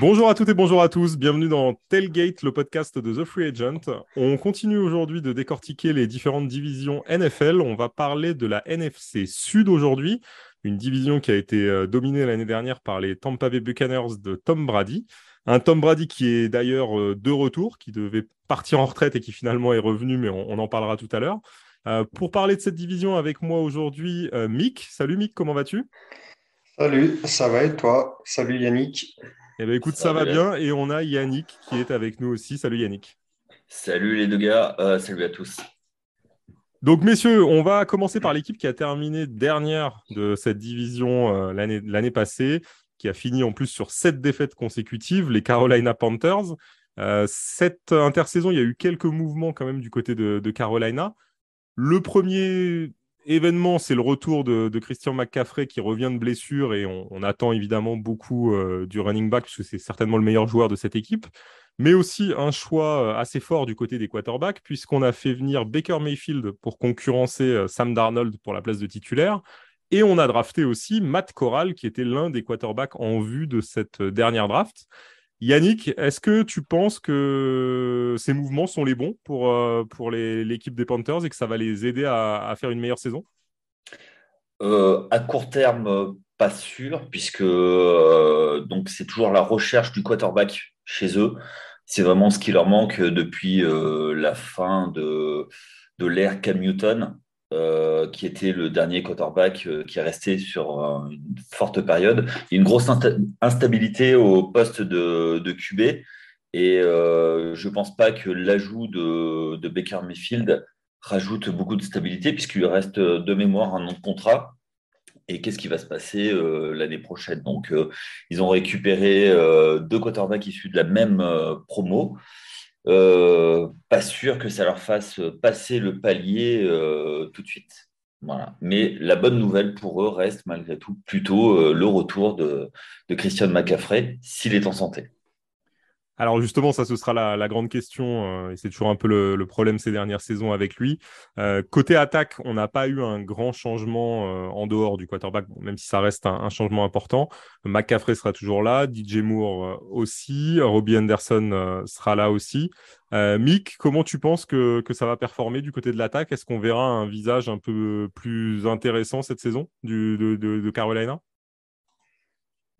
Bonjour à toutes et bonjour à tous, bienvenue dans Tailgate, le podcast de The Free Agent. On continue aujourd'hui de décortiquer les différentes divisions NFL. On va parler de la NFC Sud aujourd'hui, une division qui a été euh, dominée l'année dernière par les Tampa Bay Buccaneers de Tom Brady. Un Tom Brady qui est d'ailleurs euh, de retour, qui devait partir en retraite et qui finalement est revenu, mais on, en parlera tout à l'heure. Euh, pour parler de cette division avec moi aujourd'hui, Mick. Salut Mick, comment vas-tu? Salut, ça va et toi? Salut Yannick. Eh bien, écoute, ça, va bien. Et on a Yannick qui est avec nous aussi. Salut Yannick. Salut les deux gars. Euh, salut à tous. Donc, messieurs, on va commencer par l'équipe qui a terminé dernière de cette division euh, l'année passée, qui a fini en plus sur sept défaites consécutives, les Carolina Panthers. Euh, cette intersaison, il y a eu quelques mouvements quand même du côté de, de Carolina. Le premier événement, c'est le retour de, Christian McCaffrey qui revient de blessure et on, attend évidemment beaucoup euh, du running back puisque c'est certainement le meilleur joueur de cette équipe. Mais aussi un choix euh, assez fort du côté des quarterbacks puisqu'on a fait venir Baker Mayfield pour concurrencer euh, Sam Darnold pour la place de titulaire. Et on a drafté aussi Matt Corral qui était l'un des quarterbacks en vue de cette dernière draft. Yannick, est-ce que tu penses que ces mouvements sont les bons pour, euh, l'équipe des Panthers et que ça va les aider à, faire une meilleure saison? Euh, À court terme, pas sûr, puisque euh, c'est toujours la recherche du quarterback chez eux. C'est vraiment ce qui leur manque depuis la fin de, de l'ère Cam Newton. Euh, qui était le dernier quarterback euh, qui est resté sur euh, une forte période. Il y a une grosse instabilité au poste de, QB et je ne pense pas que l'ajout de, de, Baker Mayfield rajoute beaucoup de stabilité puisqu'il reste de mémoire un an de contrat. Et qu'est-ce qui va se passer l'année prochaine? Donc, ils ont récupéré deux quarterbacks issus de la même promo. Euh, pas sûr que ça leur fasse passer le palier euh, tout de suite. Voilà. Mais la bonne nouvelle pour eux reste malgré tout plutôt euh, le retour de, de Christian McCaffrey s'il est en santé. Alors justement, ça ce sera la, grande question, euh, et c'est toujours un peu le, problème ces dernières saisons avec lui. Euh, côté attaque, on n'a pas eu un grand changement euh, en dehors du quarterback, même si ça reste un, changement important. McCaffrey sera toujours là, DJ Moore aussi, Robbie Anderson sera là aussi. Mick, comment tu penses que, ça va performer du côté de l'attaque? Est-ce qu'on verra un visage un peu plus intéressant cette saison du, de Carolina?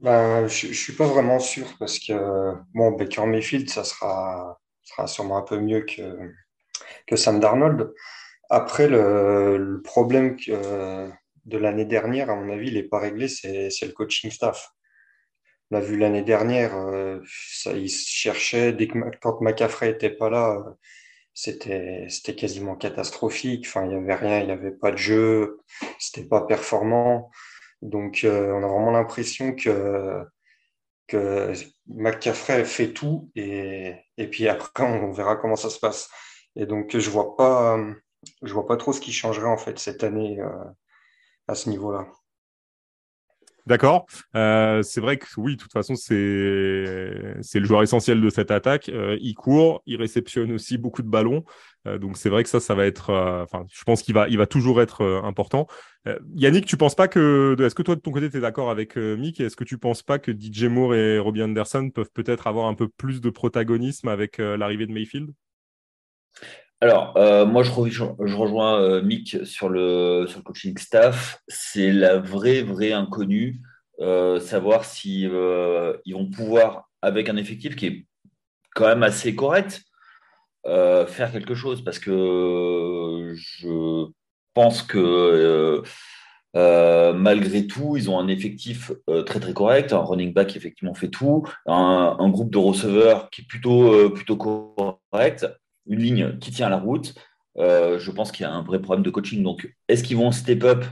Ben, je ne suis pas vraiment sûr parce que bon, Baker Mayfield, ça sera, sera sûrement un peu mieux que, que Sam Darnold. Après, le, problème que, de l'année dernière, à mon avis, il n'est pas réglé, c'est le coaching staff. On l'a vu l'année dernière, euh, ça, il cherchait, dès que, quand McCaffrey n'était pas là, c'était quasiment catastrophique. Enfin, il n'y avait rien, il n'y avait pas de jeu, c'était pas performant. Donc, euh, on a vraiment l'impression que, que McCaffrey fait tout et, puis après, on verra comment ça se passe. Et donc, je vois pas, vois pas trop ce qui changerait en fait cette année euh, à ce niveau-là. D'accord. Euh, c'est vrai que oui, de toute façon, c'est le joueur essentiel de cette attaque. Il court, il réceptionne aussi beaucoup de ballons. Euh, donc c'est vrai que ça, ça va être. Enfin, je pense qu'il va, il va toujours être important. Yannick, tu penses pas que. Est-ce que toi de ton côté, tu es d'accord avec Mick? Est-ce que tu penses pas que DJ Moore et Robbie Anderson peuvent peut-être avoir un peu plus de protagonisme avec l'arrivée de Mayfield? Alors, euh, moi, je, rejoins euh, Mick sur le, sur le coaching staff. C'est la vraie, vraie inconnue, euh, savoir si vont pouvoir, avec un effectif qui est quand même assez correct, faire quelque chose. Parce que je pense que malgré tout, ils ont un effectif très, très correct, un running back qui effectivement fait tout, un, groupe de receveurs qui est plutôt, plutôt correct une ligne qui tient la route, euh, je pense qu'il y a un vrai problème de coaching. Donc, est-ce qu'ils vont step up?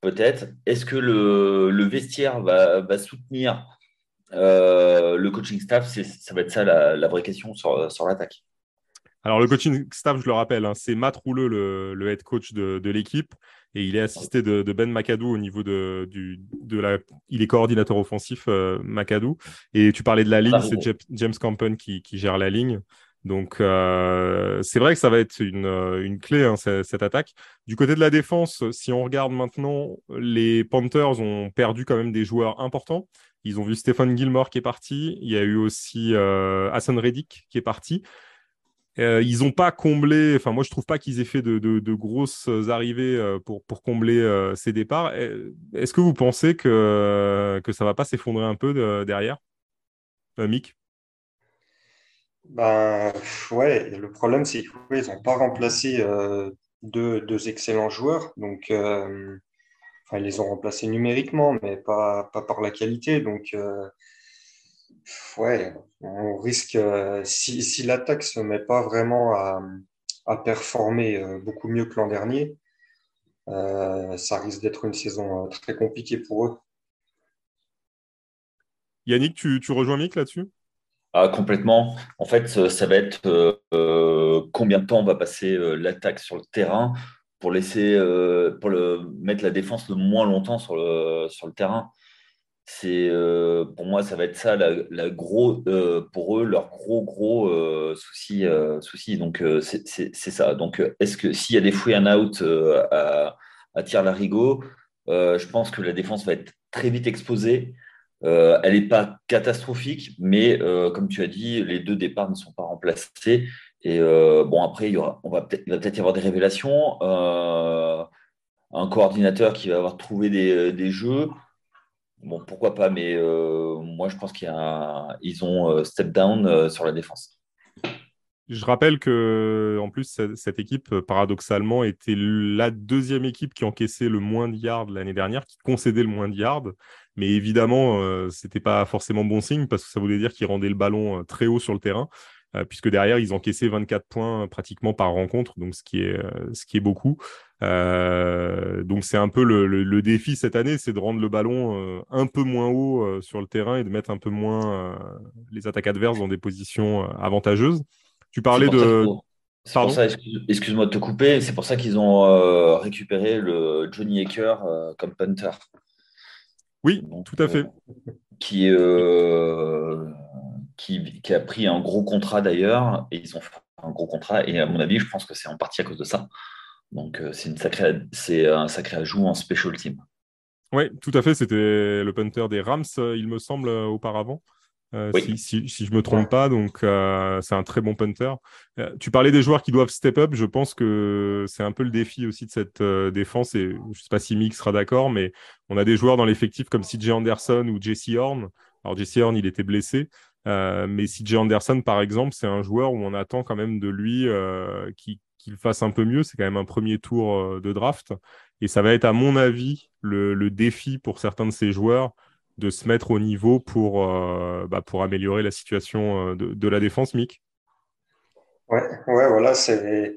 Peut-être. Est-ce que le, vestiaire va, soutenir euh, le coaching staff? Ça va être ça la, vraie question sur l'attaque. Alors, le coaching staff, je le rappelle, hein, c'est Matt Rouleux, le, head coach de, l'équipe. Et il est assisté de, Ben McAdoo au niveau de, du, de la. Il est coordinateur offensif, euh. Et tu parlais de la ligne, c'est James Campen qui, qui, gère la ligne. Donc, c'est vrai que ça va être une, une clé, hein, cette, attaque. Du côté de la défense, si on regarde maintenant, les Panthers ont perdu quand même des joueurs importants. Ils ont vu Stephen Gilmore qui est parti. Il y a eu aussi Hassan Reddick qui est parti. Euh, ils n'ont pas comblé, enfin moi je trouve pas qu'ils aient fait de, grosses arrivées euh, pour, pour combler euh, ces départs. Est-ce que vous pensez que, que ça va pas s'effondrer un peu derrière? Mick? Ben, ouais, le problème c'est qu'ils n'ont pas remplacé deux, deux, excellents joueurs. Donc, enfin, ils les ont remplacés numériquement, mais pas, pas par la qualité. Donc, ouais, on risque, euh, si, si l'attaque ne se met pas vraiment à, performer euh, beaucoup mieux que l'an dernier, euh, ça risque d'être une saison très compliquée pour eux. Yannick, tu, rejoins Mick là-dessus? Ah, complètement. En fait, ça va être combien de temps on va passer l'attaque sur le terrain pour laisser, pour le, mettre la défense le moins longtemps sur le, sur le terrain c'est euh, pour moi ça va être ça la, gros euh, pour eux leur gros gros euh, souci souci. Donc c'est ça. Donc est-ce que s'il y a des free and out à, à tir larigot je pense que la défense va être très vite exposée. Elle n'est pas catastrophique mais comme tu as dit les deux départs ne sont pas remplacés. Et bon après il y aura on va peut-être il va peut-être y avoir des révélations un coordinateur qui va avoir trouvé des, des jeux bon, pourquoi pas, mais euh, moi, je pense qu'ils ont euh, step down euh, sur la défense. Je rappelle que, en plus, cette, équipe, paradoxalement, était la deuxième équipe qui encaissait le moins de yards l'année dernière, qui concédait le moins de yards. Mais évidemment, ce n'était pas forcément bon signe parce que ça voulait dire qu'ils rendaient le ballon très haut sur le terrain. Euh, puisque derrière, ils encaissaient 24 points pratiquement par rencontre, donc ce qui est, euh, ce qui est beaucoup. Euh, donc c'est un peu le, le, défi cette année, c'est de rendre le ballon un peu moins haut sur le terrain et de mettre un peu moins les attaques adverses dans des positions avantageuses. Tu parlais de... excuse-moi de te couper, c'est pour ça qu'ils ont récupéré le Johnny Aker comme punter. Oui, tout à fait. qui est qui, a pris un gros contrat d'ailleurs, et ils ont fait un gros contrat, et à mon avis, je pense que c'est en partie à cause de ça. Donc euh, c'est une sacrée, c'est un sacré ajout en special team. Oui, tout à fait. C'était le punter des Rams, euh, il me semble, euh, auparavant. si, si, si, je me trompe pas, donc c'est un très bon punter. tu parlais des joueurs qui doivent step up. Je pense que c'est un peu le défi aussi de cette défense. Et je sais pas si Mick sera d'accord, mais on a des joueurs dans l'effectif comme CJ Anderson ou Jesse Horn. Alors Jesse Horn, il était blessé, euh, mais CJ Anderson, par exemple, c'est un joueur où on attend quand même de lui euh, qu'il fasse un peu mieux. C'est quand même un premier tour euh, de draft. Et ça va être, à mon avis, le, défi pour certains de ces joueurs de se mettre au niveau pour, bah, pour améliorer la situation de, la défense, Mick. Ouais, ouais voilà, c'est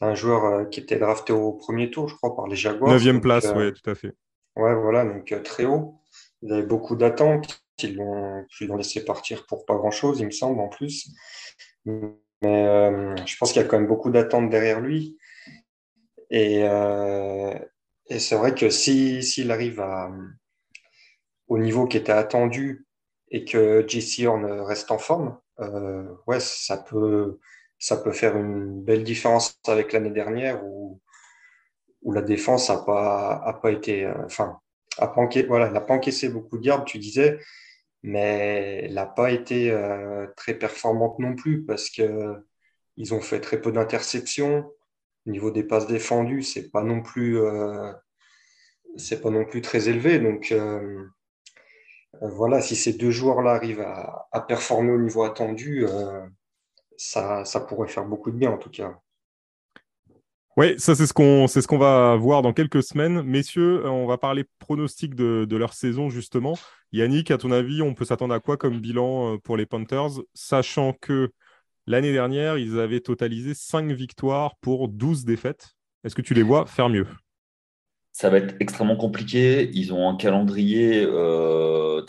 un joueur qui était drafté au premier tour, je crois, par les Jaguars. Neuvième place, oui, tout à fait. Ouais, voilà, donc très haut. Il avait beaucoup d'attentes. Ils l'ont laissé partir pour pas grand-chose, il me semble, en plus. Mais euh, je pense qu'il y a quand même beaucoup d'attentes derrière lui. Et, euh, et c'est vrai que s'il si, arrive à, au niveau qui était attendu et que JC Horn reste en forme, euh, ouais, ça peut, ça peut faire une belle différence avec l'année dernière où, où la défense n'a pas, a pas été. Enfin, a n'a pas encaissé beaucoup de gardes, tu disais, mais elle n'a pas été euh, très performante non plus parce que ils ont fait très peu d'interceptions. Au niveau des passes défendues, c'est pas non plus euh, c'est pas non plus très élevé. Donc euh, voilà, si ces deux joueurs-là arrivent à, performer au niveau attendu, ça pourrait faire beaucoup de bien en tout cas. Oui, ça c'est ce qu'on c'est ce qu'on va voir dans quelques semaines. Messieurs, on va parler pronostic de, de, leur saison justement. Yannick, à ton avis, on peut s'attendre à quoi comme bilan euh, pour les Panthers, sachant que l'année dernière, ils avaient totalisé 5 victoires pour 12 défaites. Est-ce que tu les vois faire mieux? Ça va être extrêmement compliqué. Ils ont un calendrier euh,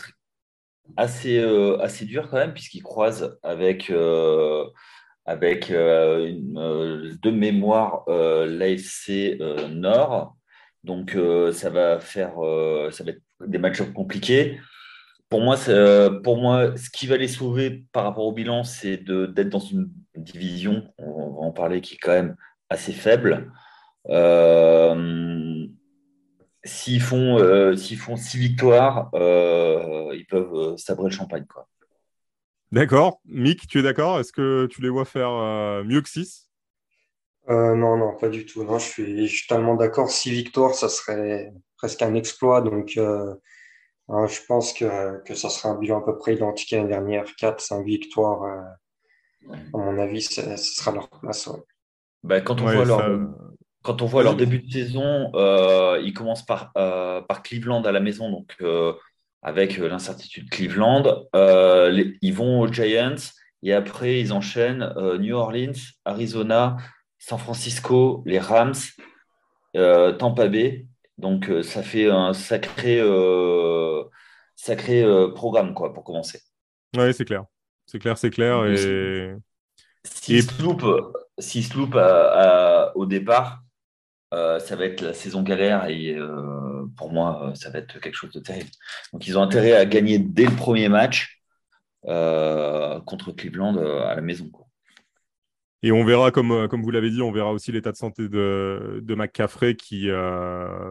assez, euh, assez dur quand même, puisqu'ils croisent avec avec euh, euh, de mémoire euh, l'AFC Nord. Donc ça va faire être des matchs compliqués. Pour moi, pour moi, ce qui va les sauver par rapport au bilan, c'est d'être dans une division, on va en parler, qui est quand même assez faible. S'ils font, six victoires, ils peuvent sabrer le champagne. D'accord. Mick, tu es d'accord? Est-ce que tu les vois faire mieux que 6 Non, non, pas du tout. Non, je suis, je suis tellement d'accord. Six victoires, ça serait presque un exploit. Donc, Hein, je pense que, que ça sera un bilan à peu près identique à l'année dernière. 4-5 victoires, euh, à mon avis, ce sera leur place. Bah, quand, on voit leur, quand on voit leur début de saison, euh, ils commencent par, euh, par Cleveland à la maison, donc avec l'incertitude Cleveland. ils vont aux Giants et après, ils enchaînent New Orleans, Arizona, San Francisco, les Rams, Tampa Bay. Donc, ça fait un sacré sacré euh, programme quoi, pour commencer. Oui, c'est clair. C'est clair, c'est clair. Et... S'il se loupe, si se loupe à, au départ, euh, ça va être la saison galère et euh, pour moi, ça va être quelque chose de terrible. Donc, ils ont intérêt à gagner dès le premier match contre Cleveland à la maison. Quoi. Et on verra, comme, comme vous l'avez dit, on verra aussi l'état de santé de, de McCaffrey qui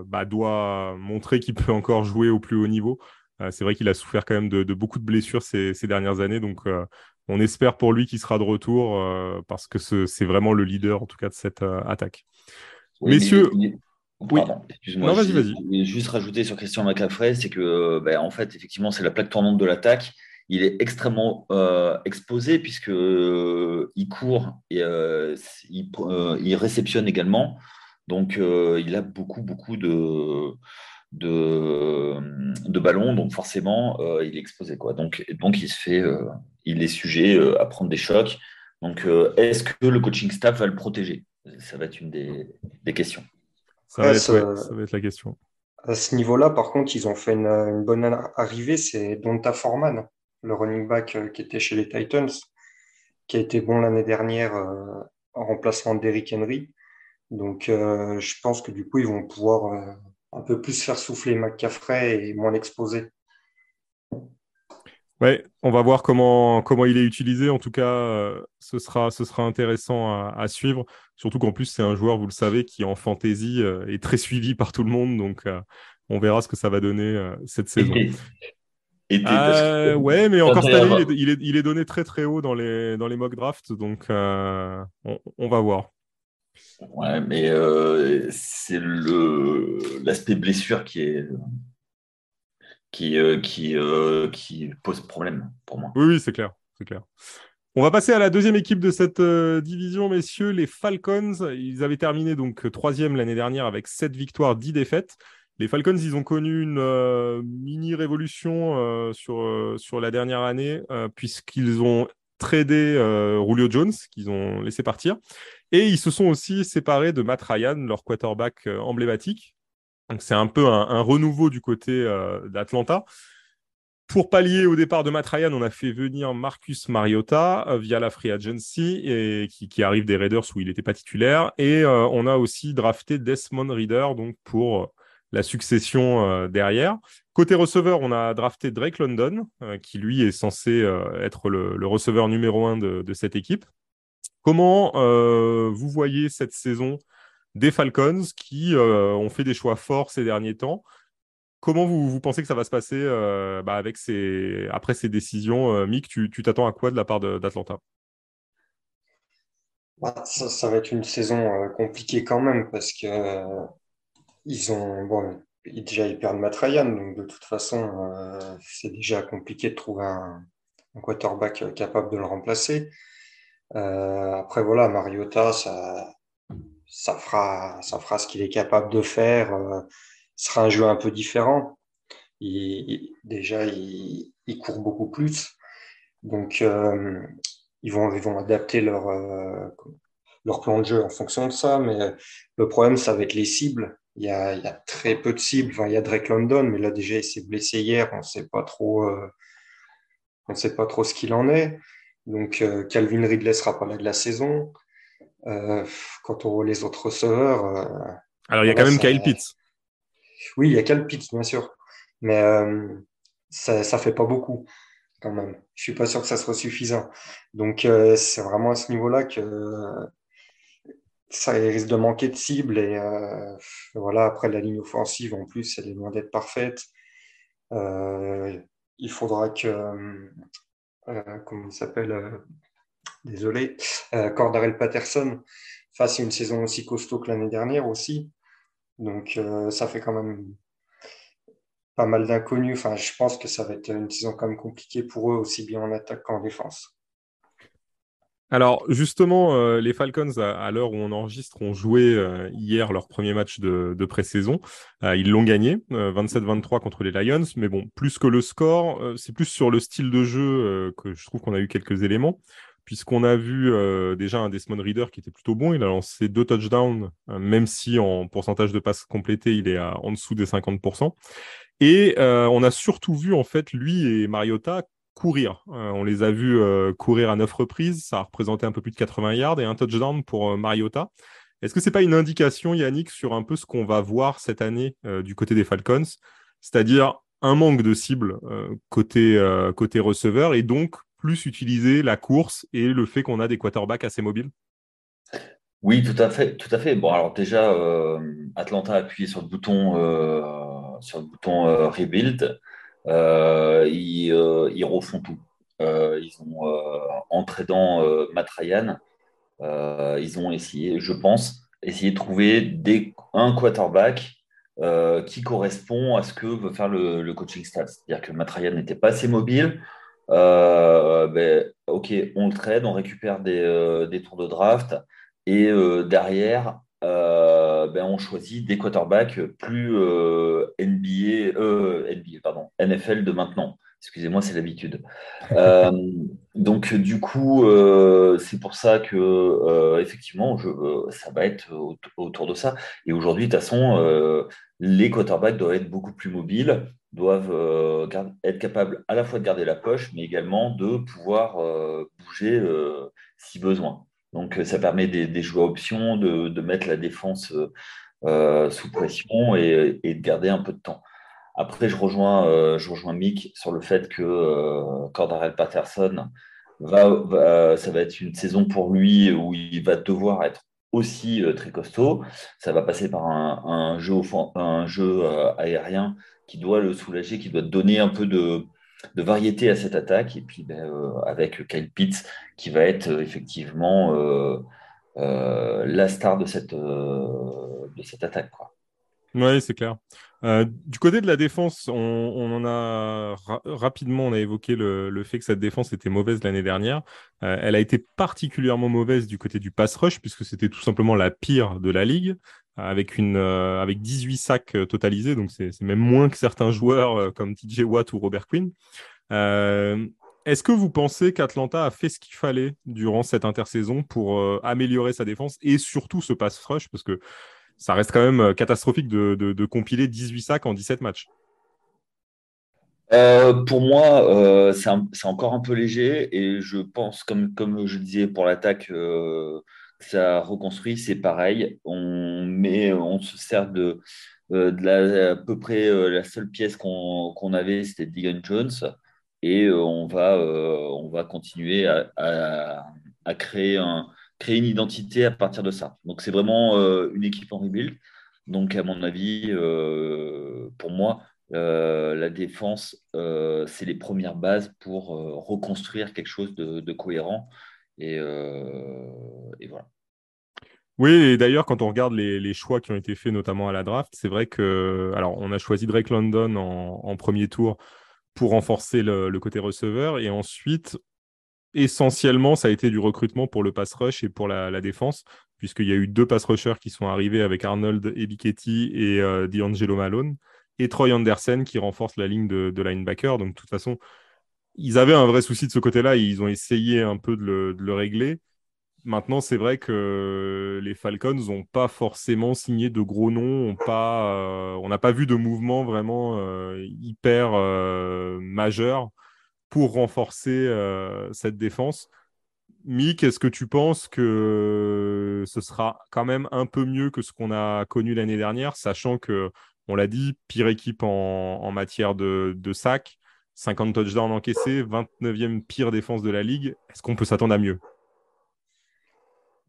bah, doit montrer qu'il peut encore jouer au plus haut niveau. Euh, c'est vrai qu'il a souffert quand même de, beaucoup de blessures ces, dernières années, donc euh, on espère pour lui qu'il sera de retour euh, parce que c'est vraiment le leader en tout cas de cette attaque. Messieurs. Oui. Excuse-moi. Je vais juste rajouter sur Christian McCaffrey, c'est que, ben, en fait, effectivement, c'est la plaque tournante de l'attaque. Il est extrêmement exposé puisque il court et il, réceptionne également. Donc, il a beaucoup, beaucoup de, de, de ballon, donc forcément, euh, il est exposé. Quoi. Donc, donc, il se fait, euh, il est sujet euh, à prendre des chocs. Donc, est-ce que le coaching staff va le protéger? Ça va être une des, des questions. Ça va, être, ça va, être, la question. À ce niveau-là, par contre, ils ont fait une, bonne arrivée. C'est Donta Foreman, le running back qui était chez les Titans, qui a été bon l'année dernière en remplacement d'Eric Henry. Donc, je pense que du coup, ils vont pouvoir un peu plus faire souffler McCaffrey et moins l'exposer. Ouais, on va voir comment, comment il est utilisé. En tout cas, euh, ce, sera, ce sera intéressant à, suivre. Surtout qu'en plus, c'est un joueur, vous le savez, qui en fantasy euh, est très suivi par tout le monde. Donc, euh, on verra ce que ça va donner cette saison. ouais, mais encore cette année, il est, il est, donné très très haut dans les, dans les mock drafts. Donc, on, on va voir. Ouais, mais euh, c'est le l'aspect blessure qui est qui euh, euh, qui pose problème pour moi. Oui, oui, c'est clair. On va passer à la deuxième équipe de cette division, messieurs, les Falcons. Ils avaient terminé donc troisième l'année dernière avec sept victoires, dix défaites. Les Falcons, ils ont connu une mini révolution sur, sur la dernière année, puisqu'ils ont tradé Julio Jones, qu'ils ont laissé partir. Et ils se sont aussi séparés de Matt Ryan, leur quarterback euh, emblématique. C'est un peu un, renouveau du côté euh, d'Atlanta. Pour pallier au départ de Matt Ryan, on a fait venir Marcus Mariota euh, via la free agency et qui, arrive des Raiders où il n'était pas titulaire. Et on a aussi drafté Desmond Reader donc pour la succession derrière. Côté receveur, on a drafté Drake London, qui lui est censé être le, receveur numéro un de cette équipe. Comment euh, vous voyez cette saison des Falcons qui euh, ont fait des choix forts ces derniers temps Comment vous, pensez que ça va se passer euh, bah, avec ces, après ces décisions Mick, tu t'attends à quoi de la part d'Atlanta? Bah, ça, va être une saison compliquée quand même parce que ils ont bon, déjà ils perdent Matt Ryan, donc de toute façon c'est déjà compliqué de trouver un, un quarterback capable de le remplacer. Euh, après, voilà, Mariota, ça, ça, fera, ça fera ce qu'il est capable de faire. Euh, ce sera un jeu un peu différent. Il, déjà, il, il, court beaucoup plus. Donc, euh, ils, vont, ils vont adapter leur, leur plan de jeu en fonction de ça. Mais le problème, ça va être les cibles. Il y a, il y a très peu de cibles. Enfin, il y a Drake London, mais là, déjà, il s'est blessé hier. On ne sait pas trop, on sait pas trop ce qu'il en est. Donc, euh, Calvin Ridley sera pas là de la saison. Euh, quand on voit les autres receveurs. Euh, Alors, il y a quand même Kyle Pitts. Oui, il y a Kyle Pitts, bien sûr. Mais ça ne fait pas beaucoup. quand même. Je suis pas sûr que ça soit suffisant. Donc, euh, c'est vraiment à ce niveau-là que ça risque de manquer de cible. Et euh, voilà, après, la ligne offensive, en plus, elle est loin d'être parfaite. Euh, il faudra que, comment il s'appelle Désolé, Cordarel Patterson fasse une saison aussi costaud que l'année dernière aussi. Donc, ça fait quand même pas mal d'inconnus. Enfin, je pense que ça va être une saison quand même compliquée pour eux, aussi bien en attaque qu'en défense. Alors justement, euh, les Falcons, à, l'heure où on enregistre, ont joué euh, hier leur premier match de, pré-saison. Euh, ils l'ont gagné, 27-23 contre les Lions. Mais bon, plus que le score, c'est plus sur le style de jeu que je trouve qu'on a eu quelques éléments. Puisqu'on a vu déjà un Desmond Reader qui était plutôt bon. Il a lancé deux touchdowns, même si en pourcentage de passes complétées, il est en dessous des 50%. Et euh, on a surtout vu en fait lui et Mariota courir. Euh, on les a vus euh, courir à neuf reprises. Ça a représenté un peu plus de 80 yards et un touchdown pour Mariota. Est-ce que c'est pas une indication, Yannick, sur un peu ce qu'on va voir cette année du côté des Falcons, c'est-à-dire un manque de cible côté côté receveur et donc plus utiliser la course et le fait qu'on a des quarterbacks assez mobiles? Oui, tout à fait, tout à fait. Bon, alors déjà, euh, Atlanta a appuyé sur le bouton, euh, sur le bouton euh, rebuild. Ils, refont tout. ils ont entré dans Matt Ryan. ils ont essayé, je pense, essayé de trouver des, un quarterback qui correspond à ce que veut faire le, coaching staff. C'est-à-dire que Matt Ryan n'était pas assez mobile. Ben, ok, on le trade, on récupère des, des tours de draft. Et euh, derrière, euh, ben, on choisit des quarterbacks plus euh, NBA, NBA, pardon, NFL de maintenant. Excusez-moi, c'est l'habitude. donc, du coup, c'est pour ça que, effectivement, je, ça va être autour de ça. Et aujourd'hui, de toute façon, les quarterbacks doivent être beaucoup plus mobiles, doivent être capables à la fois de garder la poche, mais également de pouvoir bouger si besoin. Donc, euh, ça permet des, joueurs options de, mettre la défense euh, euh, sous pression et, de garder un peu de temps. Après, je rejoins, je rejoins Mick sur le fait que Cordarel Patterson, va, ça va être une saison pour lui où il va devoir être aussi très costaud. Ça va passer par un, jeu, un jeu aérien qui doit le soulager, qui doit donner un peu de, variété à cette attaque. Et puis ben, euh, avec Kyle Pitts qui va être euh, effectivement euh, la star de cette, de cette attaque. Quoi. Oui, c'est clair. du côté de la défense, on, en a rapidement, on a évoqué le, fait que cette défense était mauvaise l'année dernière. elle a été particulièrement mauvaise du côté du pass rush, puisque c'était tout simplement la pire de la ligue avec, une, euh, avec 18 sacs euh, totalisés, donc c'est même moins que certains joueurs euh, comme TJ Watt ou Robert Quinn. Est-ce que vous pensez qu'Atlanta a fait ce qu'il fallait durant cette intersaison pour améliorer sa défense et surtout ce pass rush? Parce que ça reste quand même catastrophique de, compiler 18 sacs en 17 matchs. pour moi, c'est encore un peu léger et je pense, comme, comme je disais pour l'attaque, ça reconstruit, c'est pareil. On, met, on se sert de, euh, la, à peu près euh, la seule pièce qu'on avait, c'était Digan Jones. Et euh, on, va, on va continuer à, à, créer, un, créer une identité à partir de ça. Donc, c'est vraiment une équipe en rebuild. Donc, à mon avis, pour moi, la défense, c'est les premières bases pour reconstruire quelque chose de, cohérent. Et, voilà. Oui, et d'ailleurs, quand on regarde les, choix qui ont été faits, notamment à la draft, c'est vrai que, alors, on a choisi Drake London en, premier tour pour renforcer le, côté receveur, et ensuite, essentiellement, ça a été du recrutement pour le pass rush et pour la, défense, puisqu'il y a eu deux pass rushers qui sont arrivés avec Arnold Ebiketti et euh, D'Angelo Malone, et Troy Anderson qui renforce la ligne de, linebacker. Donc, de toute façon, ils avaient un vrai souci de ce côté-là, et ils ont essayé un peu de le régler. Maintenant, c'est vrai que les Falcons n'ont pas forcément signé de gros noms, euh, on n'a pas vu de mouvement vraiment euh, hyper euh, majeur pour renforcer cette défense. Mick, est-ce que tu penses que ce sera quand même un peu mieux que ce qu'on a connu l'année dernière, sachant que, on l'a dit, pire équipe en, matière de, sacs, 50 touchdowns encaissés, 29e pire défense de la ligue. Est-ce qu'on peut s'attendre à mieux?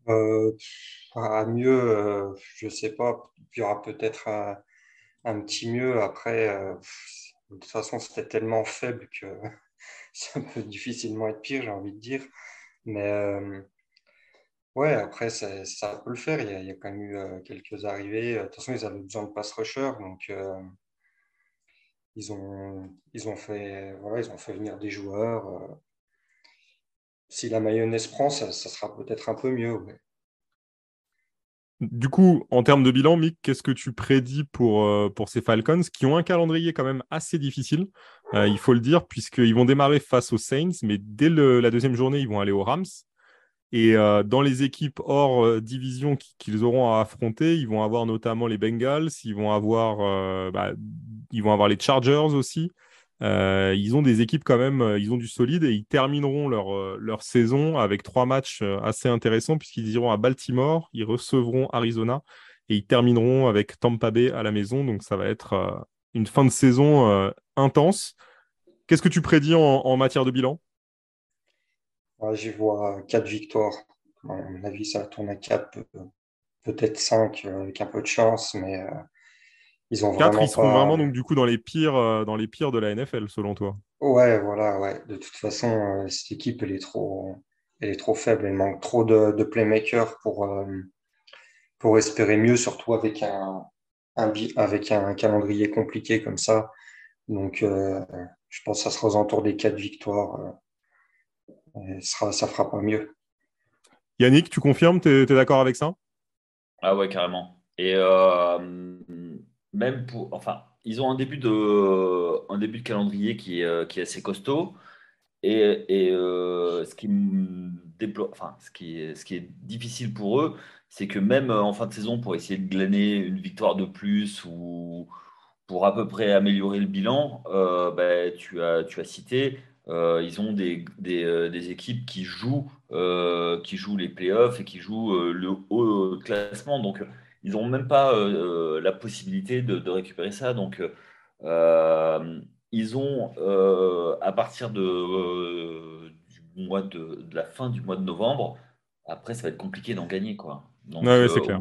Euh, À mieux, euh, je ne sais pas. Il y aura peut-être un, petit mieux. Après, euh, de toute façon, c'était tellement faible que ça peut difficilement être pire, j'ai envie de dire. Mais ouais, après, ça, peut le faire. Il y, a, quand même eu quelques arrivées. De toute façon, ils avaient besoin de pass rusher. Donc, ils ont, ils ont fait, voilà, ils ont fait venir des joueurs. Euh. Si la mayonnaise prend, ça, sera peut-être un peu mieux. Du coup, en termes de bilan, Mick, qu'est-ce que tu prédis pour, euh, pour ces Falcons qui ont un calendrier quand même assez difficile, euh, il faut le dire, puisqu'ils vont démarrer face aux Saints, mais dès la deuxième journée, ils vont aller aux Rams. Et euh, dans les équipes hors division qu'ils auront à affronter, ils vont avoir notamment les Bengals, ils vont avoir, bah, ils vont avoir les Chargers aussi. Ils ont des équipes quand même, ils ont du solide et ils termineront leur, leur saison avec trois matchs assez intéressants puisqu'ils iront à Baltimore, ils recevront Arizona et ils termineront avec Tampa Bay à la maison. Donc ça va être une fin de saison intense. Qu'est-ce que tu prédis en matière de bilan? J'y vois quatre victoires. À mon avis, ça tourne à 4, peut-être 5 euh, avec un peu de chance, mais euh, ils ont 4, vraiment. Ils seront vraiment donc du coup dans les pires, euh, dans les pires de la NFL, selon toi. Ouais, voilà, ouais. De toute façon, cette équipe, elle est trop, elle est trop faible. Elle manque trop de, playmakers pour, pour espérer mieux, surtout avec un, avec un calendrier compliqué comme ça. Donc, je pense que ça sera aux alentours des 4 victoires ça, ça fera pas mieux. Yannick, tu confirmes, tu es, d'accord avec ça? Ah ouais, carrément. Et euh, même pour. Enfin, ils ont un début de, un début de calendrier qui est, euh, assez costaud. Et, euh, ce, qui enfin, ce, qui est, ce qui est difficile pour eux, c'est que même en fin de saison, pour essayer de glaner une victoire de plus ou pour à peu près améliorer le bilan, bah, tu, as, tu as cité, euh, ils ont des, des, euh, des, équipes qui jouent, euh, qui jouent les playoffs et qui jouent le haut classement. Donc, ils n'ont même pas la possibilité de, de, récupérer ça. Donc, ils ont, à partir de, du mois de, de, la fin du mois de novembre, après, ça va être compliqué d'en gagner. Quoi. Donc, ouais, c'est clair.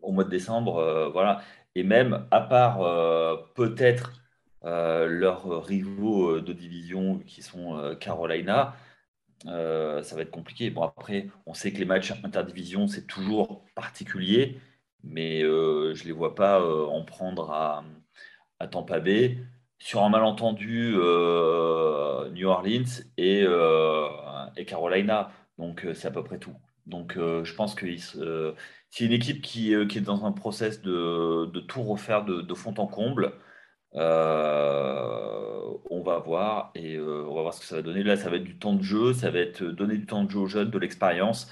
Au, mois de décembre, voilà. Et même, à part peut-être euh, leurs rivaux euh, de division qui sont euh, Carolina, ça va être compliqué. Bon, après, on sait que les matchs interdivision, c'est toujours particulier, mais je ne les vois pas en prendre à, Tampa Bay. Sur un malentendu, New Orleans et, et, Carolina. Donc, c'est à peu près tout. Donc, je pense que c'est une équipe qui, qui, est dans un process de, de tout refaire de, de fond en comble. Euh, on va voir et euh, on va voir ce que ça va donner. Là, ça va être du temps de jeu, ça va être donner du temps de jeu aux jeunes, de l'expérience,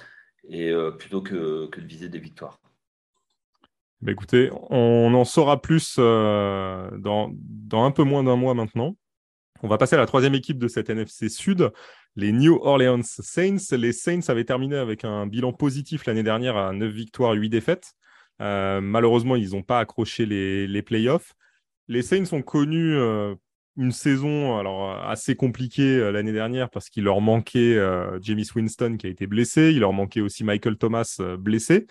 et euh, plutôt que, de viser des victoires. Bah, écoutez, on en saura plus dans, un peu moins d'un mois maintenant. On va passer à la troisième équipe de cette NFC Sud, les New Orleans Saints. Les Saints avaient terminé avec un bilan positif l'année dernière à 9 victoires, 8 défaites. malheureusement, ils n'ont pas accroché les, les playoffs. Les Saints ont connu euh, une saison alors assez compliquée euh, l'année dernière parce qu'il leur manquait euh, James Winston qui a été blessé, il leur manquait aussi Michael Thomas blessé.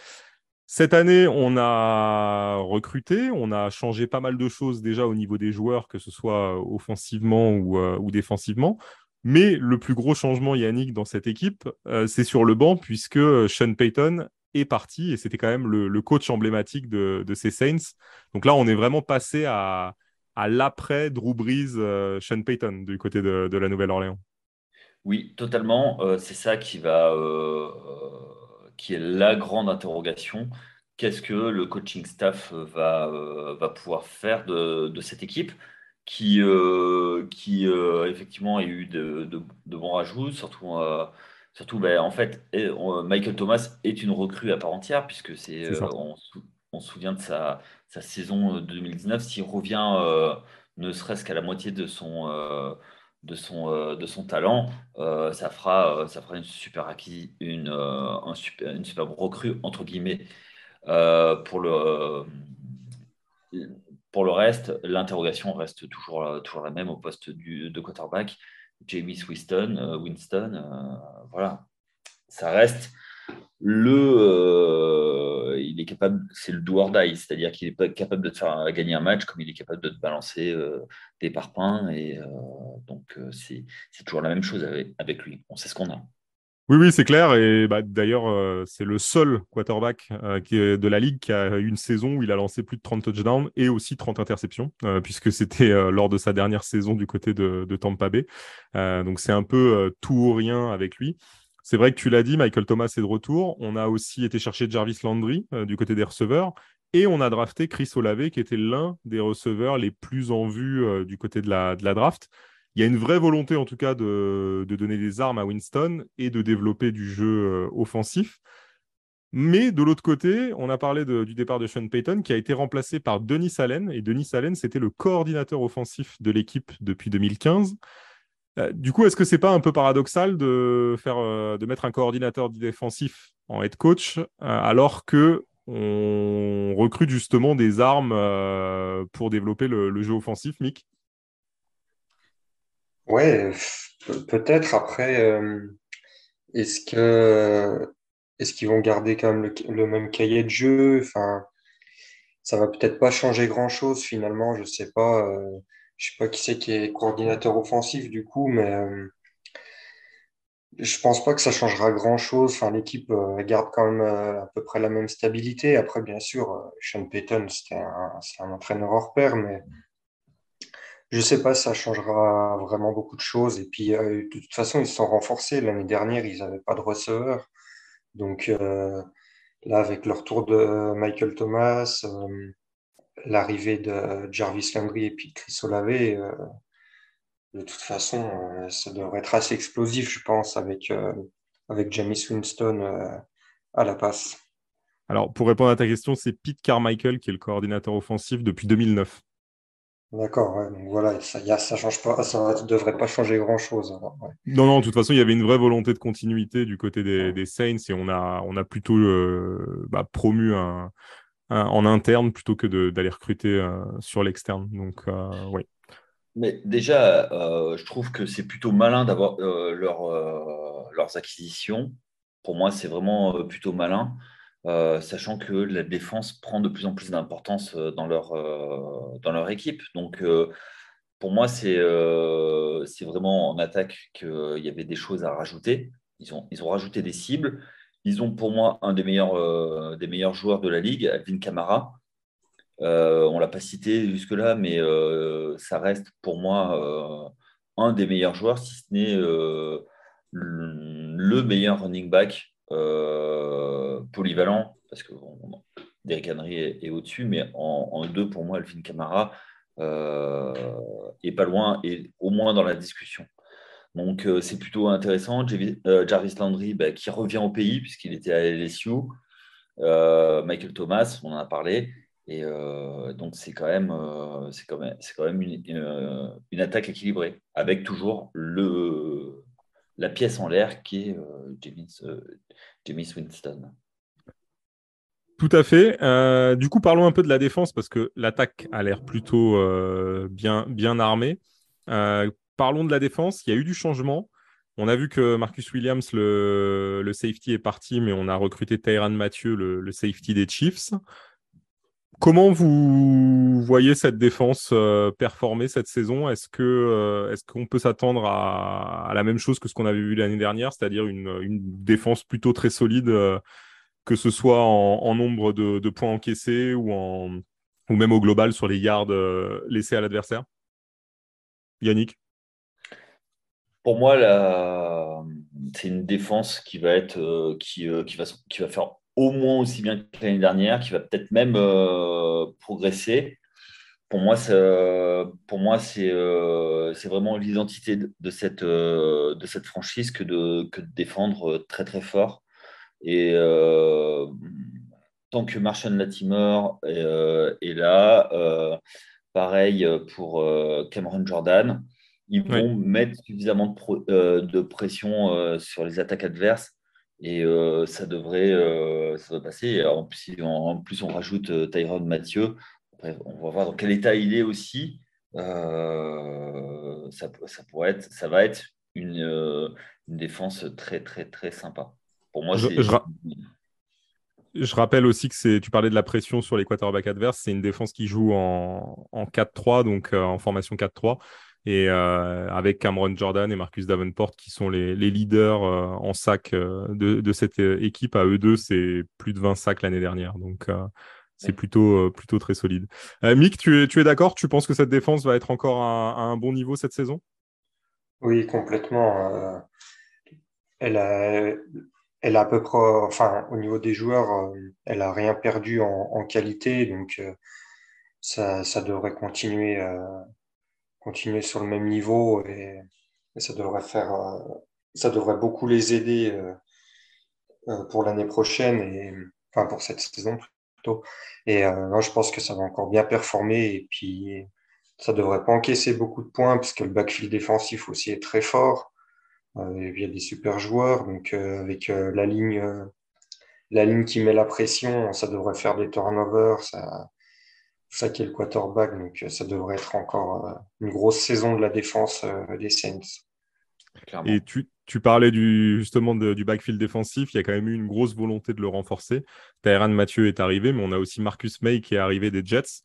Cette année, on a recruté, on a changé pas mal de choses déjà au niveau des joueurs, que ce soit offensivement ou, ou défensivement. Mais le plus gros changement, Yannick, dans cette équipe, c'est sur le banc, puisque Sean Payton est parti et c'était quand même le, coach emblématique de, ces Saints. Donc là, on est vraiment passé à, l'après Drew Brees, euh, Sean Payton du côté de, la Nouvelle-Orléans. Oui, totalement. Euh, c'est ça qui va, euh, qui est la grande interrogation. Qu'est-ce que le coaching staff va, va pouvoir faire de, cette équipe qui, qui effectivement a eu de, de bons rajouts, surtout Surtout, ben, en fait, Michael Thomas est une recrue à part entière, puisque c'est, euh, on, se souvient de sa, saison 2019. Euh, S'il revient euh, ne serait-ce qu'à la moitié de son, de son, de son talent, ça, fera, ça fera une super acquis, une, un super, une superbe recrue, entre guillemets, pour le pour le reste, l'interrogation reste toujours, toujours la même au poste du, de quarterback. James Winston, Winston voilà, ça reste le, il est capable, c'est le do or die, c'est-à-dire qu'il est capable de te faire gagner un match comme il est capable de te balancer des parpaings. Et donc, c'est toujours la même chose avec, lui. On sait ce qu'on a. Oui, oui, c'est clair. Et bah, d'ailleurs, euh, c'est le seul quarterback euh, de la ligue qui a eu une saison où il a lancé plus de 30 touchdowns et aussi 30 interceptions, euh, puisque c'était lors de sa dernière saison du côté de, de Tampa Bay. donc c'est un peu tout ou rien avec lui. C'est vrai que tu l'as dit, Michael Thomas est de retour. On a aussi été chercher Jarvis Landry du côté des receveurs. Et on a drafté Chris Olave, qui était l'un des receveurs les plus en vue du côté de la, de draft il y a une vraie volonté, en tout cas, de, donner des armes à Winston et de développer du jeu euh, offensif. Mais de l'autre côté, on a parlé du départ de Sean Payton qui a été remplacé par Denis Allen. Et Denis Allen, c'était le coordinateur offensif de l'équipe depuis 2015. Euh, du coup, est-ce que c'est pas un peu paradoxal de, euh, mettre un coordinateur défensif en head coach alors que on recrute justement des armes pour développer le, jeu offensif, Mick? Ouais, peut-être après, euh, est-ce qu'ils vont garder quand même le, même cahier de jeu? Enfin, ça va peut-être pas changer grand-chose finalement, je sais pas. Euh, je sais pas qui c'est qui est coordinateur offensif du coup, mais euh, je pense pas que ça changera grand-chose. Enfin, l'équipe garde quand même à peu près la même stabilité. Après, bien sûr, Sean Payton, c'était un, entraîneur hors pair, mais je sais pas, ça changera vraiment beaucoup de choses. Et puis, euh, de toute façon, ils se sont renforcés. L'année dernière, ils n'avaient pas de receveur. Donc, euh, là, avec le retour de Michael Thomas, euh, l'arrivée de Jarvis Landry et puis Chris Olave, de toute façon, ça devrait être assez explosif, je pense, avec, avec Jamie Winston à la passe. Alors, pour répondre à ta question, c'est Pete Carmichael qui est le coordinateur offensif depuis 2009. D'accord, ouais, donc voilà, ça, y a, ça change pas, ça ne devrait pas changer grand-chose. Non, non, de toute façon, il y avait une vraie volonté de continuité du côté des, Saints et on a, on a plutôt euh, bah, promu un, en interne plutôt que d'aller recruter euh, sur l'externe. Donc, euh, oui. Mais déjà, je trouve que c'est plutôt malin d'avoir leur, leurs acquisitions. Pour moi, c'est vraiment plutôt malin. Euh, sachant que la défense prend de plus en plus d'importance euh, dans euh, dans leur équipe. Donc, pour moi, c'est vraiment en attaque qu'il y avait des choses à rajouter. Ils ont, ils ont rajouté des cibles. Ils ont pour moi un des meilleurs, des meilleurs joueurs de la ligue, Alvin Kamara. on ne l'a pas cité jusque-là, mais ça reste pour moi un des meilleurs joueurs, si ce n'est le meilleur running back euh, polyvalent, parce que bon, Derrick Henry est, au-dessus, mais en, deux, pour moi, Alvin Kamara euh, est pas loin et au moins dans la discussion. Donc, euh, c'est plutôt intéressant. Jarvis Landry, bah, qui revient au pays, puisqu'il était à LSU. Michael Thomas, on en a parlé. Et donc, c'est quand même, c'est quand même, c'est quand même une, attaque équilibrée, avec toujours le, la pièce en l'air qui est James, James Winston. Tout à fait. Euh, du coup, parlons un peu de la défense parce que l'attaque a l'air plutôt euh, bien, bien armée. Euh, parlons de la défense. Il y a eu du changement. On a vu que Marcus Williams, le, safety, est parti, mais on a recruté Tyran Mathieu, le, safety des Chiefs. Comment vous voyez cette défense performer cette saison? Est-ce que est-ce qu'on peut s'attendre à, la même chose que ce qu'on avait vu l'année dernière, c'est-à-dire une, défense plutôt très solide que ce soit en, nombre de, points encaissés ou, en, ou même au global sur les yards euh, laissés à l'adversaire? Yannick? Pour moi, c'est une défense qui va, être, euh, qui, euh, qui, va, qui va faire au moins aussi bien que l'année dernière, qui va peut-être même progresser. Pour moi, pour moi c'est vraiment l'identité de, cette, de cette franchise que de, que de défendre très très fort. Et euh, tant que Marshall Latimore est, euh, là, euh, pareil pour Cameron Jordan, ils vont mettre suffisamment de, pression sur les attaques adverses et ça, devrait, ça devrait passer. En plus, en, plus, on rajoute Tyrone Mathieu. on va voir dans quel état il est aussi. Euh, ça, pourrait être, ça va être une, euh, défense très, très, très sympa. Pour moi, je, je, rappelle aussi que tu parlais de la pression sur les quarterbacks adverses. C'est une défense qui joue en, en 4-3, donc en formation 4-3 et euh, avec Cameron Jordan et Marcus Davenport qui sont les, leaders euh, en sac euh, de, cette équipe. À eux deux, c'est plus de 20 sacs l'année dernière. Donc, c'est plutôt, plutôt très solide. Mick, tu es, tu es d'accord? Tu penses que cette défense va être encore à, un bon niveau cette saison? Oui, complètement. elle, a, elle a à peu près, enfin, au niveau des joueurs, elle a rien perdu en, qualité. Donc, ça, ça devrait continuer continuer sur le même niveau et, ça devrait faire, euh, ça devrait beaucoup les aider euh, euh, pour l'année prochaine et enfin pour cette saison plutôt. Et non, je pense que ça va encore bien performer et puis ça devrait pas encaisser beaucoup de points puisque le backfield défensif aussi est très fort. il y a des super joueurs, donc avec la ligne, la ligne qui met la pression, ça devrait faire des turnovers, ça, ça qui est le quarterback, donc euh, ça devrait être encore euh, une grosse saison de la défense euh, des Saints. Et tu, tu parlais du, justement du backfield défensif, il y a quand même eu une grosse volonté de le renforcer. Tyran Mathieu est arrivé, mais on a aussi Marcus May qui est arrivé des Jets.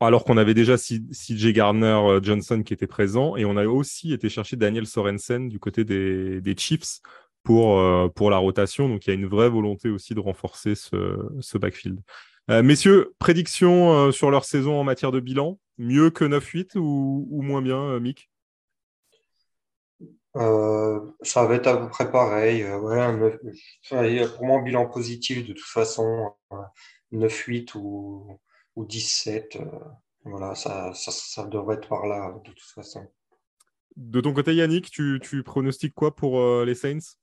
Alors qu'on avait déjà CJ Gardner Johnson qui était présent, et on a aussi été chercher Daniel Sorensen du côté des, des Chiefs pour, pour la rotation. Donc il y a une vraie volonté aussi de renforcer ce, ce backfield. Euh, messieurs, prédiction euh, sur leur saison en matière de bilan Mieux que 9-8 ou, moins bien, euh, Mick? Ça va être à peu près pareil. ouais, pour moi, bilan positif de toute façon, 9-8 ou, ou 17. voilà, ça, ça, devrait être par là de toute façon. De ton côté, Yannick, tu, tu pronostiques quoi pour les Saints?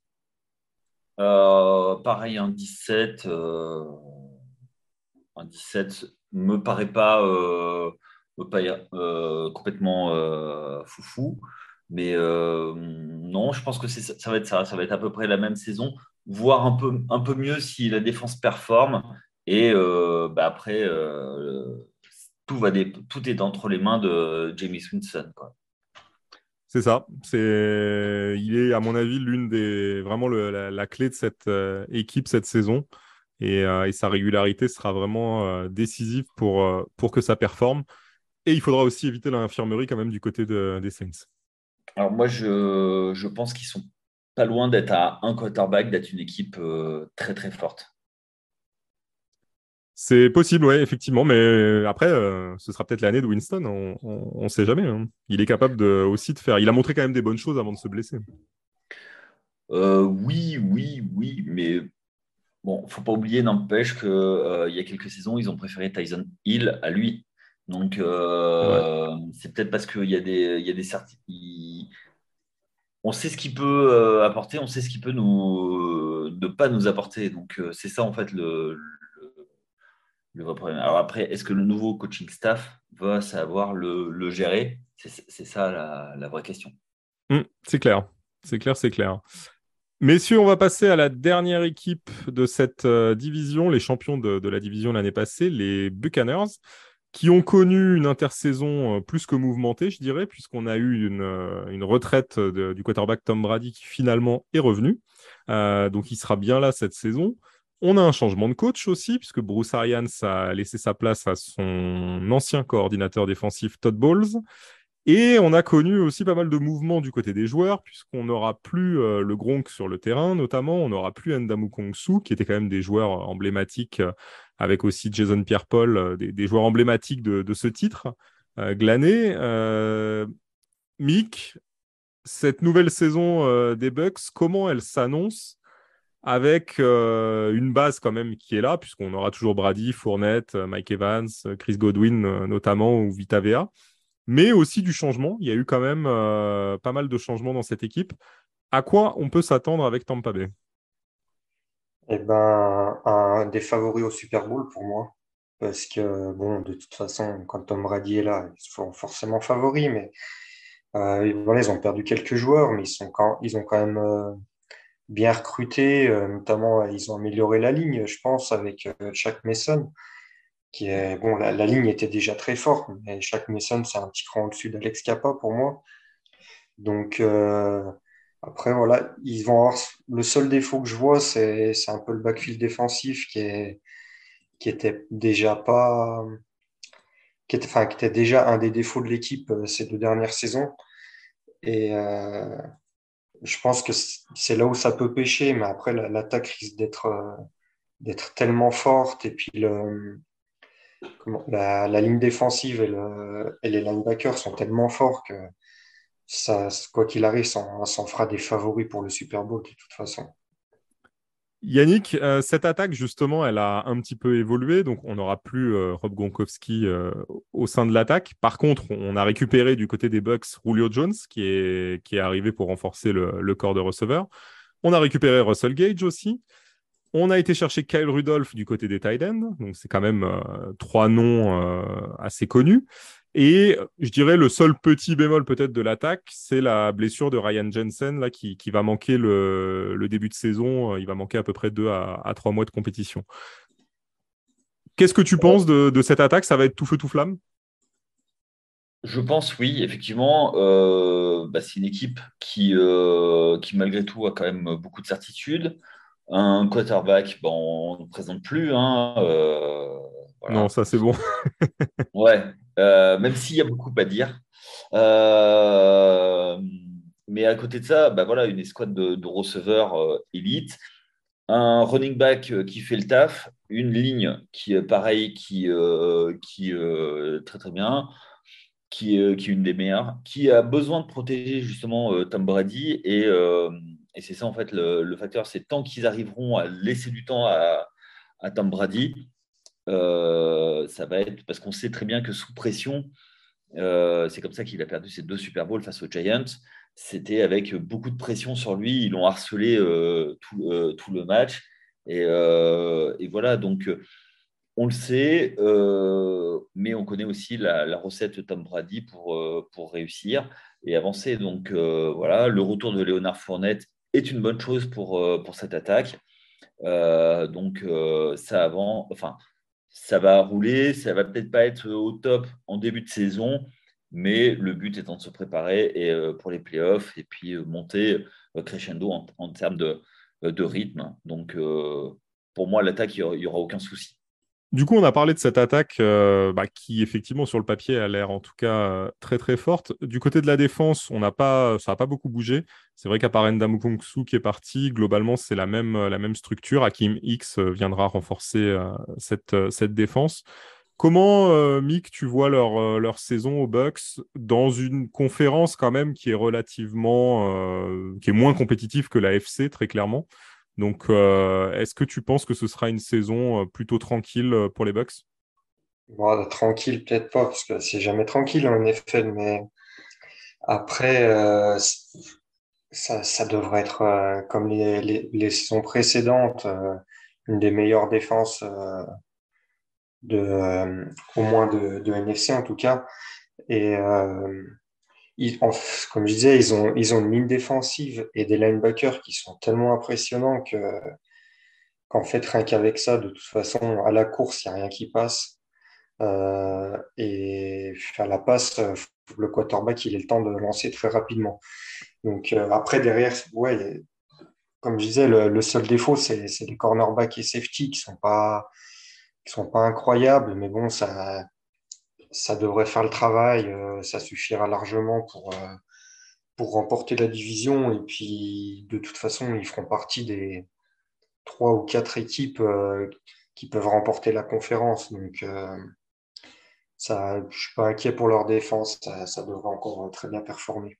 Pareil, un 17 un 17 me paraît pas, euh, euh, complètement euh, foufou. Mais non, je pense que ça va être ça. Ça va être à peu près la même saison, voire un peu, mieux si la défense performe. Et bah, après, tout, est entre les mains de Jamie Swinson. C'est ça. Il est à mon avis l'une des vraiment la, clé de cette équipe cette saison. Euh, et, sa régularité sera vraiment euh, décisive pour, euh, pour que ça performe. Et il faudra aussi éviter l'infirmerie quand même du côté des Saints. Alors moi, je, je pense qu'ils sont pas loin d'être à un quarterback, d'être une équipe très très forte. C'est possible, oui, effectivement, mais après, ce sera peut-être l'année de Winston, on ne sait jamais. Hein. Il est capable de, aussi de faire. Il a montré quand même des bonnes choses avant de se blesser. oui, oui, oui, mais Bon, faut pas oublier, n'empêche qu'il euh, y a quelques saisons, ils ont préféré Tyson Hill à lui. Donc, euh, c'est peut-être parce qu'il y a des, il y a des On sait ce qu'il peut euh, apporter, on sait ce qu'il peut nous ne pas nous apporter. Donc, c'est ça en fait le, le, vrai problème. Alors après, est-ce que le nouveau coaching staff va savoir le, gérer? C'est ça la, vraie question. Mmh, c'est clair, c'est clair, c'est clair. Messieurs, on va passer à la dernière équipe de cette euh, division, les champions de, la division l'année passée, les Buccaneers, qui ont connu une intersaison euh, plus que mouvementée, je dirais, puisqu'on a eu une, euh, retraite du quarterback Tom Brady qui finalement est revenu. donc il sera bien là cette saison. On a un changement de coach aussi, puisque Bruce Arians a laissé sa place à son ancien coordinateur défensif Todd Bowles. Et on a connu aussi pas mal de mouvements du côté des joueurs, puisqu'on n'aura plus euh, le Gronk sur le terrain, notamment, on n'aura plus Ndamu Kongsu, qui était quand même des joueurs emblématiques, euh, avec aussi Jason Pierre-Paul, euh, des, joueurs emblématiques de, ce titre glané. Mick, cette nouvelle saison des Bucks, comment elle s'annonce avec une base quand même qui est là, puisqu'on aura toujours Brady, Fournette, Mike Evans, Chris Godwin notamment, ou Vitavea mais aussi du changement. Il y a eu quand même euh, pas mal de changements dans cette équipe. À quoi on peut s'attendre avec Tampa Bay? Eh ben, un des favoris au Super Bowl pour moi. Parce que, bon, de toute façon, quand Tom Brady est là, ils sont forcément favoris, mais euh, ils ont perdu quelques joueurs, mais ils, sont quand, ils ont quand même euh, bien recruté, notamment ils ont amélioré la ligne, je pense, avec Chuck Mason qui est bon, la, ligne était déjà très forte, mais chaque Mason, c'est un petit cran au-dessus d'Alex Capa pour moi. Donc, euh, après, voilà, ils vont avoir le seul défaut que je vois, c'est un peu le backfield défensif qui, est, qui était déjà pas. Qui était, enfin, qui était déjà un des défauts de l'équipe euh, ces deux dernières saisons. Et euh, je pense que c'est là où ça peut pêcher, mais après, l'attaque risque d'être d'être tellement forte et puis le, la, ligne défensive et, le, et, les linebackers sont tellement forts que ça, quoi qu'il arrive, ça en fera des favoris pour le Super Bowl de toute façon. Yannick, euh, cette attaque, justement, elle a un petit peu évolué. Donc, on n'aura plus euh, Rob Gronkowski euh, au sein de l'attaque. Par contre, on a récupéré du côté des Bucks Julio Jones, qui est, qui est arrivé pour renforcer le, le corps de receveur. On a récupéré Russell Gage aussi. On a été chercher Kyle Rudolph du côté des Titans, donc c'est quand même euh, trois noms euh, assez connus. Et je dirais le seul petit bémol peut-être de l'attaque, c'est la blessure de Ryan Jensen là, qui, va manquer le, début de saison. Il va manquer à peu près deux à, trois mois de compétition. Qu'est-ce que tu penses de, cette attaque? Ça va être tout feu tout flamme? Je pense oui, effectivement, euh, bah, c'est une équipe qui, qui malgré tout a quand même beaucoup de certitudes. Un quarterback, bon, on ne présente plus. Hein, euh, non, ça c'est bon. ouais, euh, même s'il y a beaucoup à dire. Euh, mais à côté de ça, bah voilà, une escouade de, receveurs élite, un running back qui fait le taf, une ligne qui est pareil, qui, qui très très bien, qui, qui est une des meilleures, qui a besoin de protéger justement Tom Brady et et c'est ça, en fait, le, facteur, c'est tant qu'ils arriveront à laisser du temps à, Tom Brady, euh, ça va être parce qu'on sait très bien que sous pression, euh, c'est comme ça qu'il a perdu ses deux Super Bowls face aux Giants. C'était avec beaucoup de pression sur lui. Ils l'ont harcelé euh, tout, le match. Et, et voilà, donc on le sait, mais on connaît aussi la, recette Tom Brady pour, pour réussir et avancer. Donc voilà, le retour de Léonard Fournette est une bonne chose pour, euh, pour cette attaque. Euh, donc, euh, ça, avant, enfin, ça va rouler, ça va peut-être pas être au top en début de saison, mais le but étant de se préparer et, pour les playoffs et puis monter crescendo en, termes de, de, rythme. Donc, pour moi, l'attaque, il n'y aura aucun souci. Du coup, on a parlé de cette attaque euh, bah, qui, effectivement, sur le papier, a l'air en tout cas euh, très très forte. Du côté de la défense, on n'a pas, ça n'a pas beaucoup bougé. C'est vrai qu'à part Ndamukongsu qui est parti, globalement, c'est la même, la même structure. Hakim X euh, viendra renforcer cette, cette défense. Comment, Mick, tu vois leur, leur saison aux Bucks dans une conférence quand même qui est relativement, qui est moins compétitive que la FC, très clairement? Donc, euh, est-ce que tu penses que ce sera une saison euh, plutôt tranquille euh, pour les Bucks? Tranquille, peut-être pas, parce que c'est jamais tranquille en effet, mais après, ça, devrait être comme les, saisons précédentes, une des meilleures défenses de, au moins de, de, NFC en tout cas. Et comme je disais, ils ont, ils ont une ligne défensive et des linebackers qui sont tellement impressionnants que, qu'en fait, rien qu'avec ça, de toute façon, à la course, il n'y a rien qui passe. Euh, et à la passe, le quarterback, il a le temps de lancer très rapidement. Donc euh, après, derrière, ouais, comme je disais, le, seul défaut, c'est, c'est les cornerbacks et safety qui ne sont, pas, qui sont pas incroyables, mais bon, ça ça devrait faire le travail, euh, ça suffira largement pour, euh, pour remporter la division. Et puis, de toute façon, ils feront partie des trois ou quatre équipes euh, qui peuvent remporter la conférence. Donc, ça, je ne suis pas inquiet pour leur défense, ça devrait encore très bien performer.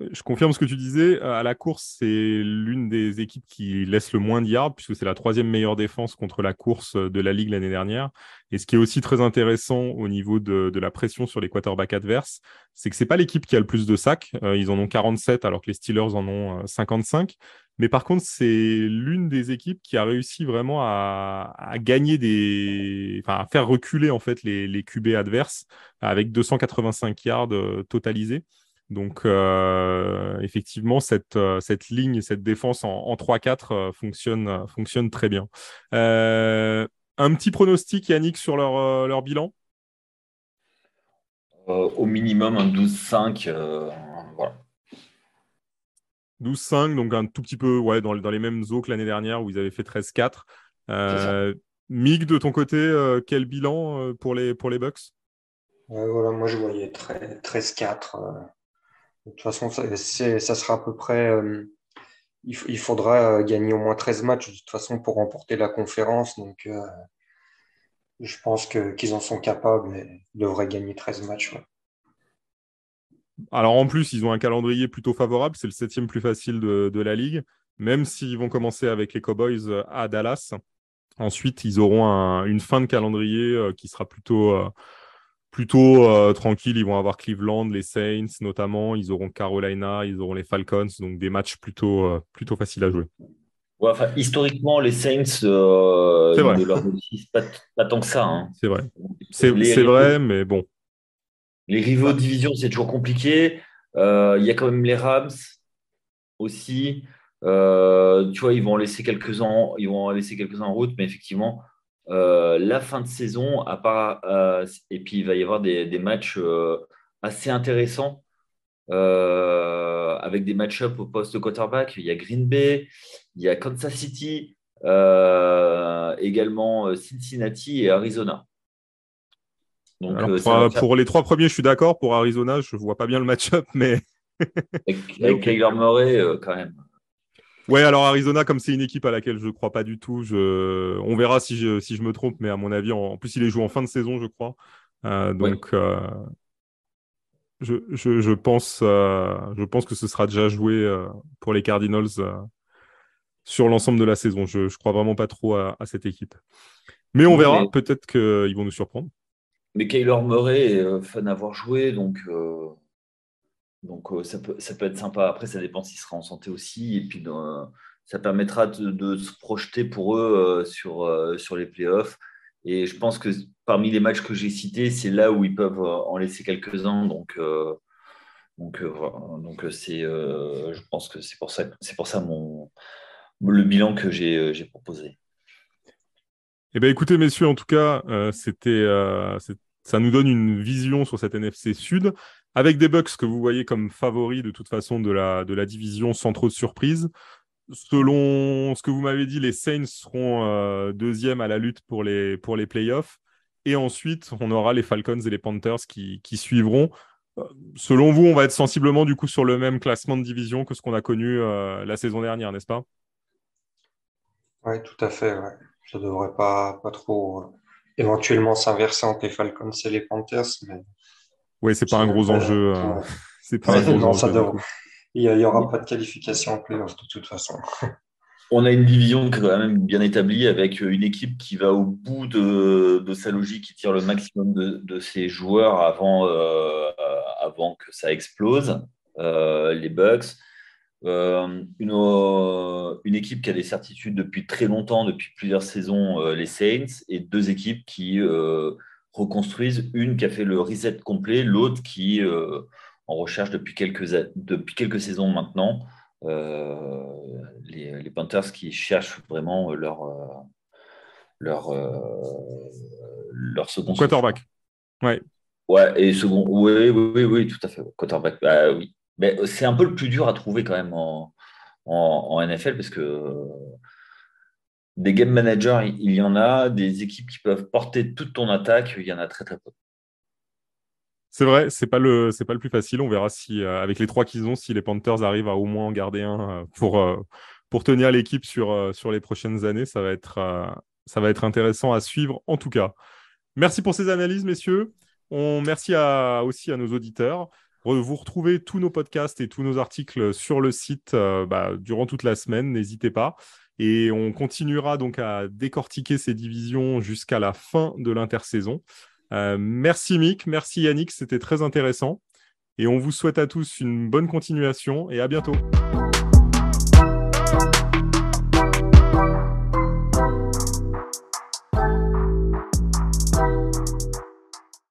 Je confirme ce que tu disais. À la course, c'est l'une des équipes qui laisse le moins de yards, puisque c'est la troisième meilleure défense contre la course de la Ligue l'année dernière. Et ce qui est aussi très intéressant au niveau de, la pression sur les quarterbacks adverses, c'est que c'est pas l'équipe qui a le plus de sacs. Euh, ils en ont 47, alors que les Steelers en ont 55. Euh, Mais par contre, c'est l'une des équipes qui a réussi vraiment à, gagner des, enfin, à faire reculer en fait les, les QB adverses avec 285 yards euh, totalisés. Donc, euh, effectivement, cette, euh, cette ligne, cette défense en, 3-4 euh, fonctionne, fonctionne très bien. Un petit pronostic, Yannick, sur leur, leur bilan? Au minimum un 12-5. voilà. 12-5, donc un tout petit peu ouais, dans, dans les mêmes eaux que l'année dernière où ils avaient fait 13-4. Euh, Mig, de ton côté, euh, quel bilan euh, pour les, pour les Bucks? Voilà, Moi, je voyais 13-4. De toute façon, ça, sera à peu près. Il, il, faudra gagner au moins 13 matchs de toute façon pour remporter la conférence. Donc, je pense qu'ils en sont capables et devraient gagner 13 matchs. Alors en plus, ils ont un calendrier plutôt favorable. C'est le septième plus facile de, la ligue. Même s'ils vont commencer avec les Cowboys à Dallas, Ensuite, ils auront une fin de calendrier euh, qui sera plutôt, euh, plutôt euh, tranquille. Ils vont avoir Cleveland, les Saints notamment. Ils auront Carolina, ils auront les Falcons. Donc des matchs plutôt, plutôt faciles à jouer. historiquement, les Saints ne leur réussissent pas, tant que ça. Hein. C'est vrai. C'est vrai, mais bon. Les rivaux de division, c'est toujours compliqué. Il y a quand même les Rams aussi. Euh, tu vois, ils vont laisser quelques ans, ils vont laisser quelques en route, mais effectivement, euh, la fin de saison, à part, euh, et puis il va y avoir des, matchs assez intéressants avec des match-ups au poste quarterback. Il y a Green Bay, il y a Kansas City, également Cincinnati et Arizona. Donc, pour, les trois premiers, je suis d'accord. Pour Arizona, je ne vois pas bien le match-up, mais. avec, avec Kyler Murray, quand même. Ouais, alors Arizona, comme c'est une équipe à laquelle je ne crois pas du tout, je... on verra si je, si je me trompe, mais à mon avis, en, plus, il est joué en fin de saison, je crois. Euh, donc, euh, je, je, je, pense, euh, je pense que ce sera déjà joué pour les Cardinals sur l'ensemble de la saison. Je ne crois vraiment pas trop à, cette équipe. Mais on verra, peut-être qu'ils vont nous surprendre. Mais Kyler Murray est fan d'avoir joué, donc donc euh, ça, peut, être sympa. Après, ça dépend s'il sera en santé aussi. Et puis, ça permettra de, se projeter pour eux euh, sur, euh, les playoffs. Et je pense que parmi les matchs que j'ai cités, c'est là où ils peuvent en laisser quelques-uns. Donc, donc, donc c'est, je pense que c'est pour ça, pour ça mon, le bilan que j'ai, proposé. Eh bien, écoutez, messieurs, en tout cas, ça nous donne une vision sur cette NFC Sud avec des Bucks que vous voyez comme favoris de toute façon de la, de la division sans trop de surprises. Selon ce que vous m'avez dit, les Saints seront euh, deuxième à la lutte pour les, pour les playoffs. Et ensuite, on aura les Falcons et les Panthers qui, qui suivront. Euh, selon vous, on va être sensiblement du coup sur le même classement de division que ce qu'on a connu euh, la saison dernière, n'est-ce pas? Oui, tout à fait. Ouais. Ça ne devrait pas, pas trop éventuellement s'inverser entre les Falcons et les Panthers. Mais oui, c'est pas un gros enjeu. Euh, c'est pas un gros enjeu. Il n'y aura pas de qualification en playoff de toute façon. On a une division quand même bien établie avec une équipe qui va au bout de, sa logique, qui tire le maximum de, ses joueurs avant, euh, avant que ça explose, euh, les Bucks. une, une, équipe qui a des certitudes depuis très longtemps, depuis plusieurs saisons, les Saints, et deux équipes qui reconstruisent une qui a fait le reset complet, l'autre qui euh, en recherche depuis quelques, depuis quelques saisons maintenant. Euh, les, les, Panthers qui cherchent vraiment leur, euh, leur, leur second quarterback. Ouais. Ouais, et second, oui, oui, oui, tout à fait. Quarterback, bah, oui. Mais c'est un peu le plus dur à trouver quand même en, en, en NFL parce que des game managers, il y en a. Des équipes qui peuvent porter toute ton attaque, il y en a très très peu. C'est vrai, c'est pas le c'est pas le plus facile. On verra si euh, avec les trois qu'ils ont, si les Panthers arrivent à au moins en garder un euh, pour euh, pour tenir l'équipe sur les prochaines années. Ça va être ça va être intéressant à suivre en tout cas. Merci pour ces analyses, messieurs. On merci aussi à nos auditeurs. Vous retrouvez tous nos podcasts et tous nos articles sur le site bah, durant toute la semaine. N'hésitez pas. Et on continuera donc à décortiquer ces divisions jusqu'à la fin de l'intersaison. Euh, merci Mick, merci Yannick, c'était très intéressant. Et on vous souhaite à tous une bonne continuation et à bientôt.